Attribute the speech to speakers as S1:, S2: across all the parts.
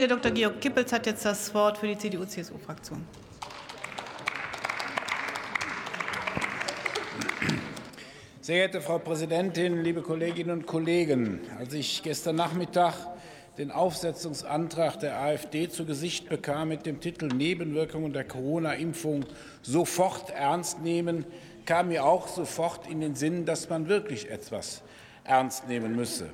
S1: Herr Dr. Georg Kippels hat jetzt das Wort für die CDU-CSU-Fraktion.
S2: Sehr geehrte Frau Präsidentin, liebe Kolleginnen und Kollegen! Als ich gestern Nachmittag den Aufsetzungsantrag der AfD zu Gesicht bekam mit dem Titel Nebenwirkungen der Corona-Impfung sofort ernst nehmen, kam mir auch sofort in den Sinn, dass man wirklich etwas ernst nehmen müsse.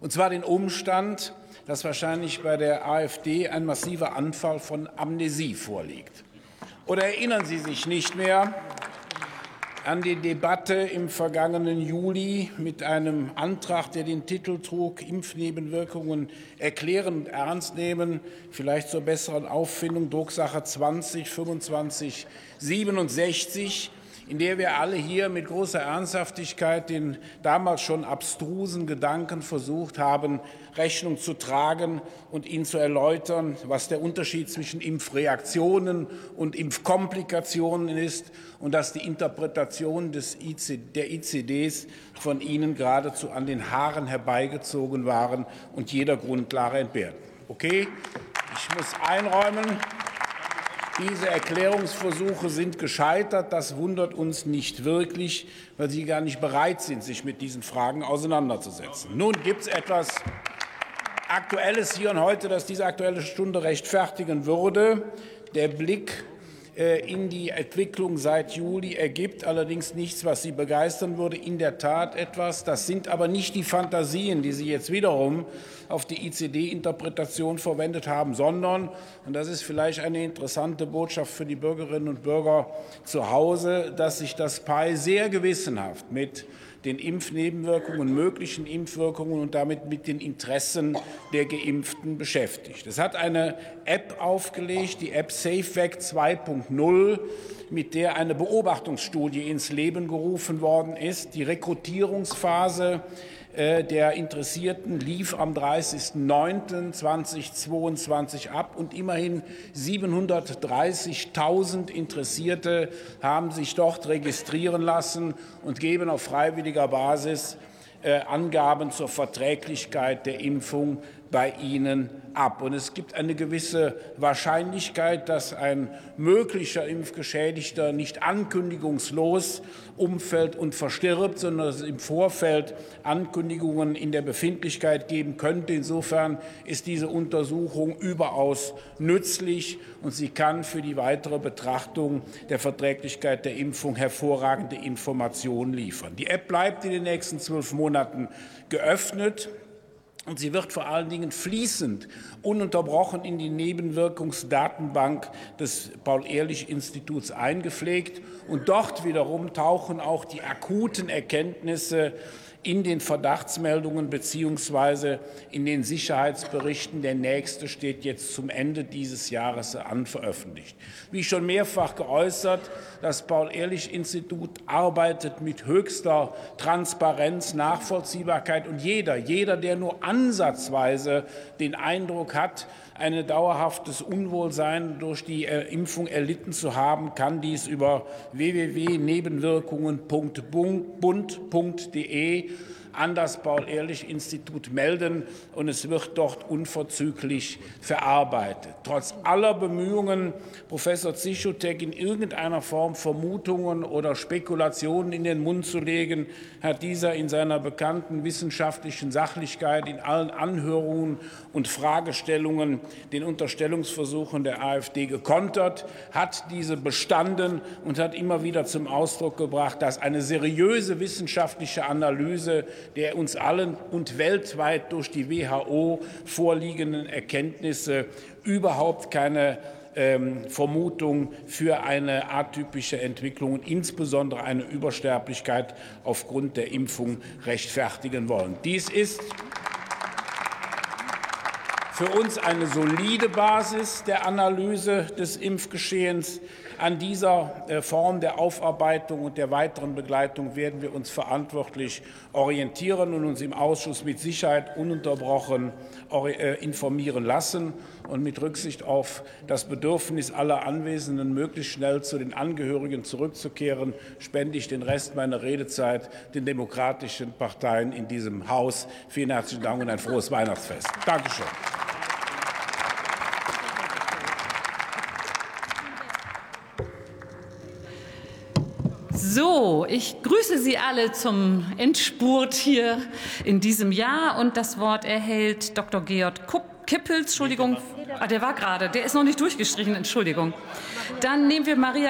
S2: Und zwar den Umstand, dass wahrscheinlich bei der AfD ein massiver Anfall von Amnesie vorliegt. Oder erinnern Sie sich nicht mehr an die Debatte im vergangenen Juli mit einem Antrag, der den Titel trug, Impfnebenwirkungen erklären und ernst nehmen, vielleicht zur besseren Auffindung, Drucksache 20 25 67 in der wir alle hier mit großer Ernsthaftigkeit den damals schon abstrusen Gedanken versucht haben, Rechnung zu tragen und ihn zu erläutern, was der Unterschied zwischen Impfreaktionen und Impfkomplikationen ist und dass die Interpretation des IC, der ICDs von Ihnen geradezu an den Haaren herbeigezogen waren und jeder Grundlage entbehrten. Okay, ich muss einräumen, diese Erklärungsversuche sind gescheitert. Das wundert uns nicht wirklich, weil Sie gar nicht bereit sind, sich mit diesen Fragen auseinanderzusetzen. Nun gibt es etwas Aktuelles hier und heute, das diese Aktuelle Stunde rechtfertigen würde. Der Blick in die Entwicklung seit Juli ergibt allerdings nichts, was Sie begeistern würde. In der Tat etwas. Das sind aber nicht die Fantasien, die Sie jetzt wiederum auf die ICD-Interpretation verwendet haben, sondern, und das ist vielleicht eine interessante Botschaft für die Bürgerinnen und Bürger zu Hause, dass sich das PAI sehr gewissenhaft mit den Impfnebenwirkungen, möglichen Impfwirkungen und damit mit den Interessen der Geimpften beschäftigt. Es hat eine App aufgelegt, die App SafeVac 2.0 mit der eine Beobachtungsstudie ins Leben gerufen worden ist. Die Rekrutierungsphase der Interessierten lief am 30.09.2022 ab und immerhin 730.000 Interessierte haben sich dort registrieren lassen und geben auf freiwilliger Basis äh, Angaben zur Verträglichkeit der Impfung bei Ihnen ab. Und es gibt eine gewisse Wahrscheinlichkeit, dass ein möglicher Impfgeschädigter nicht ankündigungslos umfällt und verstirbt, sondern dass es im Vorfeld Ankündigungen in der Befindlichkeit geben könnte. Insofern ist diese Untersuchung überaus nützlich und sie kann für die weitere Betrachtung der Verträglichkeit der Impfung hervorragende Informationen liefern. Die App bleibt in den nächsten zwölf Monaten geöffnet. Und sie wird vor allen Dingen fließend, ununterbrochen in die Nebenwirkungsdatenbank des Paul-Ehrlich-Instituts eingepflegt. Und dort wiederum tauchen auch die akuten Erkenntnisse in den Verdachtsmeldungen beziehungsweise in den Sicherheitsberichten. Der nächste steht jetzt zum Ende dieses Jahres an veröffentlicht. Wie schon mehrfach geäußert, das Paul-Ehrlich-Institut arbeitet mit höchster Transparenz, Nachvollziehbarkeit und jeder, jeder, der nur ansatzweise den Eindruck hat, ein dauerhaftes Unwohlsein durch die äh, Impfung erlitten zu haben, kann dies über www.nebenwirkungen.bund.de Jesus. An das Paul-Ehrlich-Institut melden, und es wird dort unverzüglich verarbeitet. Trotz aller Bemühungen, Professor Zischotek in irgendeiner Form Vermutungen oder Spekulationen in den Mund zu legen, hat dieser in seiner bekannten wissenschaftlichen Sachlichkeit in allen Anhörungen und Fragestellungen den Unterstellungsversuchen der AfD gekontert, hat diese bestanden und hat immer wieder zum Ausdruck gebracht, dass eine seriöse wissenschaftliche Analyse der uns allen und weltweit durch die WHO vorliegenden Erkenntnisse überhaupt keine ähm, Vermutung für eine atypische Entwicklung und insbesondere eine Übersterblichkeit aufgrund der Impfung rechtfertigen wollen. Dies ist für uns eine solide Basis der Analyse des Impfgeschehens. An dieser äh, Form der Aufarbeitung und der weiteren Begleitung werden wir uns verantwortlich orientieren und uns im Ausschuss mit Sicherheit ununterbrochen äh, informieren lassen. Und mit Rücksicht auf das Bedürfnis aller Anwesenden, möglichst schnell zu den Angehörigen zurückzukehren, spende ich den Rest meiner Redezeit den demokratischen Parteien in diesem Haus. Vielen herzlichen Dank und ein frohes Weihnachtsfest. Dankeschön.
S3: So, ich grüße Sie alle zum Endspurt hier in diesem Jahr und das Wort erhält Dr. Georg Kippels, Entschuldigung, ah, der war gerade, der ist noch nicht durchgestrichen, Entschuldigung. Dann nehmen wir Maria